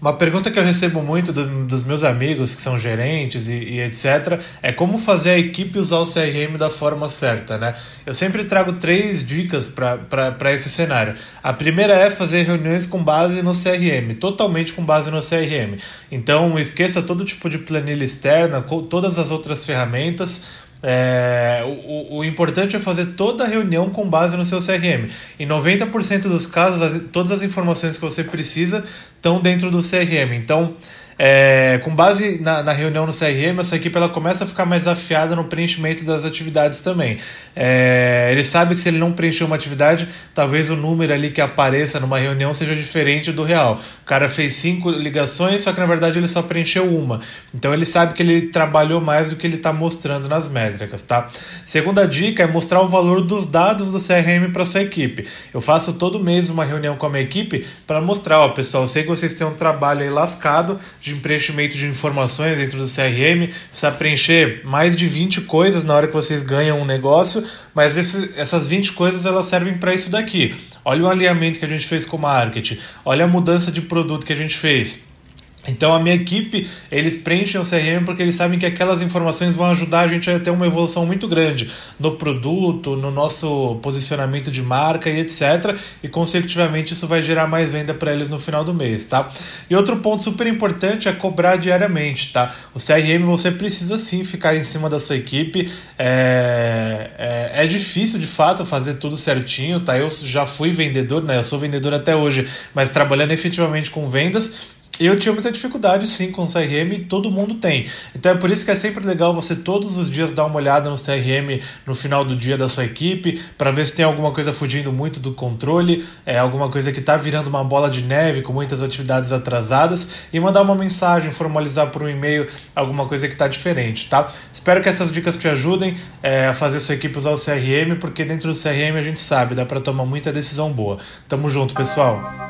Uma pergunta que eu recebo muito do, dos meus amigos que são gerentes e, e, etc. é como fazer a equipe usar o CRM da forma certa, né? Eu sempre trago três dicas para esse cenário. A primeira é fazer reuniões com base no CRM, totalmente com base no CRM. Então esqueça todo tipo de planilha externa, todas as outras ferramentas é, o, o importante é fazer toda a reunião com base no seu CRM. Em 90% dos casos, as, todas as informações que você precisa estão dentro do CRM. Então, é, com base na, na, reunião no CRM, essa equipe ela começa a ficar mais afiada no preenchimento das atividades também. É, ele sabe que se ele não preencher uma atividade, talvez o número ali que apareça numa reunião seja diferente do real. O cara fez cinco ligações, só que na verdade ele só preencheu uma. Então ele sabe que ele trabalhou mais do que ele está mostrando nas métricas, tá? Segunda dica é mostrar o valor dos dados do CRM para sua equipe. Eu faço todo mês uma reunião com a minha equipe para mostrar, ó, pessoal, eu sei que vocês têm um trabalho aí lascado de de preenchimento de informações dentro do CRM, precisa preencher mais de 20 coisas na hora que vocês ganham um negócio, mas esse, essas 20 coisas elas servem para isso daqui. Olha o alinhamento que a gente fez com o marketing, olha a mudança de produto que a gente fez. Então a minha equipe, eles preenchem o CRM porque eles sabem que aquelas informações vão ajudar a gente a ter uma evolução muito grande no produto, no nosso posicionamento de marca e etc. E consecutivamente isso vai gerar mais venda para eles no final do mês, tá? E outro ponto super importante é cobrar diariamente, tá? O CRM você precisa sim ficar em cima da sua equipe. É, é, é difícil de fato fazer tudo certinho, tá? Eu já fui vendedor, né? Eu sou vendedor até hoje, mas trabalhando efetivamente com vendas eu tinha muita dificuldade sim com o CRM e todo mundo tem. Então é por isso que é sempre legal você todos os dias dar uma olhada no CRM no final do dia da sua equipe, para ver se tem alguma coisa fugindo muito do controle, é alguma coisa que está virando uma bola de neve com muitas atividades atrasadas e mandar uma mensagem, formalizar por um e-mail alguma coisa que está diferente, tá? Espero que essas dicas te ajudem é, a fazer sua equipe usar o CRM, porque dentro do CRM a gente sabe, dá para tomar muita decisão boa. Tamo junto, pessoal.